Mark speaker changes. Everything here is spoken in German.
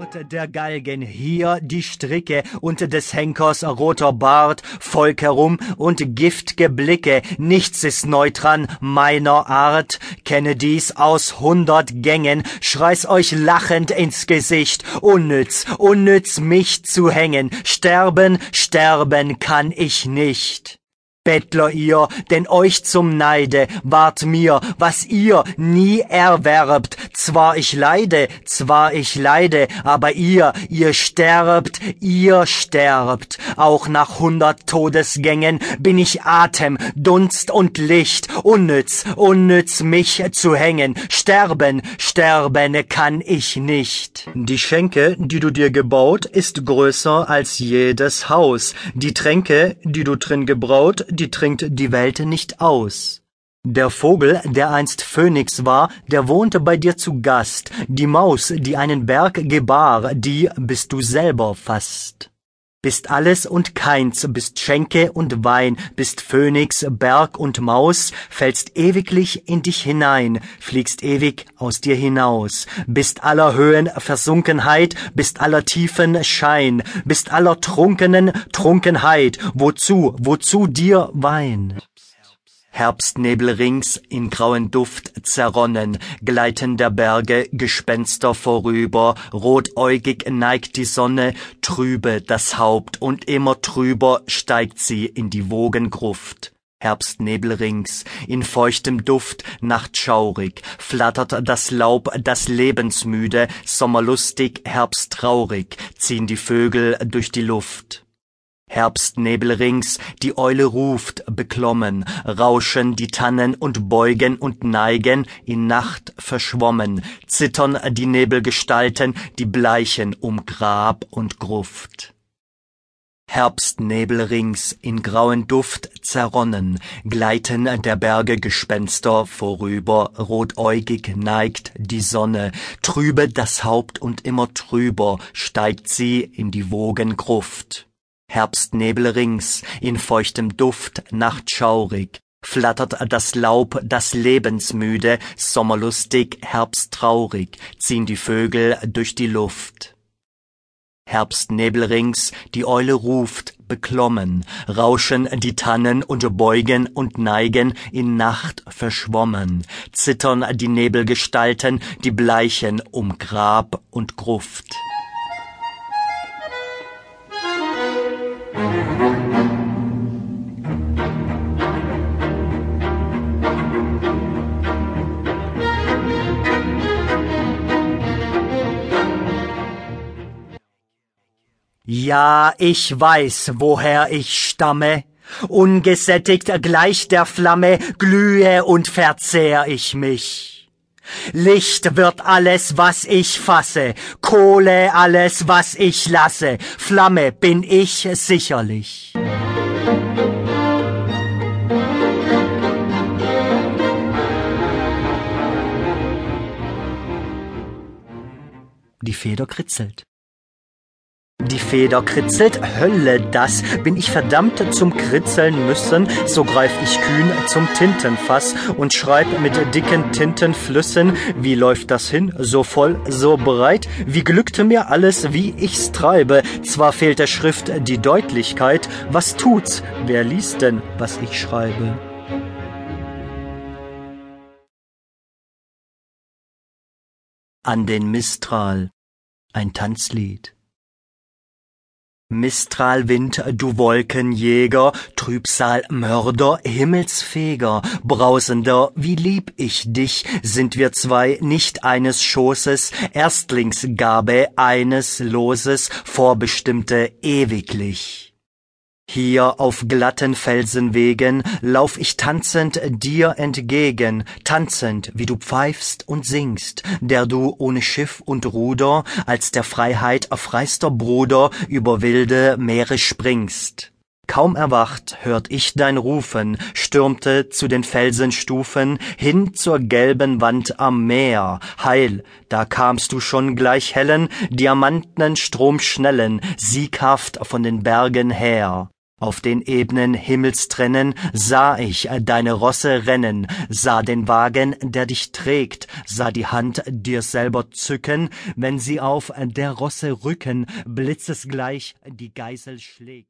Speaker 1: Dort der Galgen, hier die Stricke und des Henkers roter Bart, Volk herum und giftge Blicke, nichts ist neu dran meiner Art, kenne dies aus hundert Gängen, schrei's euch lachend ins Gesicht, unnütz, unnütz mich zu hängen, sterben, sterben kann ich nicht. Bettler ihr, denn euch zum Neide ward mir, was ihr nie erwerbt. Zwar ich leide, zwar ich leide, aber ihr, ihr sterbt, ihr sterbt. Auch nach hundert Todesgängen bin ich Atem, Dunst und Licht, unnütz, unnütz mich zu hängen. Sterben, sterben kann ich nicht.
Speaker 2: Die Schenke, die du dir gebaut, ist größer als jedes Haus. Die Tränke, die du drin gebraut, die trinkt die Welt nicht aus.
Speaker 1: Der Vogel, der einst Phönix war, der wohnte bei dir zu Gast, die Maus, die einen Berg gebar, die bist du selber fast. Bist alles und keins, bist Schenke und Wein, bist Phönix, Berg und Maus, fällst ewiglich in dich hinein, fliegst ewig aus dir hinaus, bist aller Höhen Versunkenheit, bist aller Tiefen Schein, bist aller Trunkenen Trunkenheit, wozu, wozu dir Wein?
Speaker 2: Herbstnebel rings in grauen Duft zerronnen, gleiten der Berge Gespenster vorüber, rotäugig neigt die Sonne, trübe das Haupt und immer trüber steigt sie in die Wogengruft. Herbstnebel rings, in feuchtem Duft, nachtschaurig, flattert das Laub, das lebensmüde, sommerlustig, herbsttraurig, ziehen die Vögel durch die Luft. Herbstnebel rings, die Eule ruft, beklommen, rauschen die Tannen und beugen und neigen, in Nacht verschwommen, zittern die Nebelgestalten, die bleichen um Grab und Gruft. Herbstnebel rings, in grauen Duft zerronnen, gleiten der Berge Gespenster vorüber, rotäugig neigt die Sonne, trübe das Haupt und immer trüber steigt sie in die Wogengruft. Herbstnebel rings, in feuchtem Duft, nachtschaurig, flattert das Laub, das lebensmüde, sommerlustig, herbsttraurig, ziehen die Vögel durch die Luft. Herbstnebel rings, die Eule ruft, beklommen, rauschen die Tannen und beugen und neigen, in Nacht verschwommen, zittern die Nebelgestalten, die bleichen um Grab und Gruft.
Speaker 1: Ja, ich weiß, woher ich stamme. Ungesättigt gleich der Flamme glühe und verzehr ich mich. Licht wird alles, was ich fasse, Kohle alles, was ich lasse, Flamme bin ich sicherlich. Die Feder kritzelt. Die Feder kritzelt, Hölle das, bin ich verdammt zum Kritzeln müssen, so greif ich kühn zum Tintenfass und schreib mit dicken Tintenflüssen, wie läuft das hin, so voll, so breit, wie glückte mir alles, wie ich's treibe, zwar fehlt der Schrift die Deutlichkeit, was tut's, wer liest denn, was ich schreibe? An den Mistral, ein Tanzlied. Mistralwind, du Wolkenjäger, Trübsal, Mörder, Himmelsfeger, brausender, wie lieb ich dich, sind wir zwei nicht eines Schoßes, Erstlingsgabe eines Loses, vorbestimmte ewiglich. Hier auf glatten Felsenwegen lauf ich tanzend dir entgegen, tanzend, wie du pfeifst und singst, der du ohne Schiff und Ruder als der Freiheit freister Bruder über wilde Meere springst. Kaum erwacht, hört ich dein Rufen, stürmte zu den Felsenstufen hin zur gelben Wand am Meer. Heil, da kamst du schon gleich hellen, diamantenen Stromschnellen, sieghaft von den Bergen her. Auf den ebnen Himmelstrennen sah ich deine Rosse rennen, sah den Wagen, der dich trägt, sah die Hand dir selber zücken, wenn sie auf der Rosse Rücken blitzesgleich die Geisel schlägt.